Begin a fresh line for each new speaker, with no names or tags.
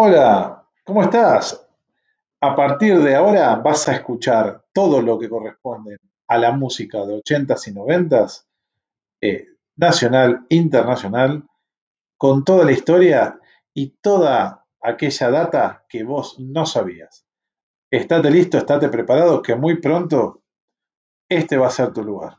Hola, ¿cómo estás? A partir de ahora vas a escuchar todo lo que corresponde a la música de 80s y 90s, eh, nacional, internacional, con toda la historia y toda aquella data que vos no sabías. Estate listo, estate preparado, que muy pronto este va a ser tu lugar.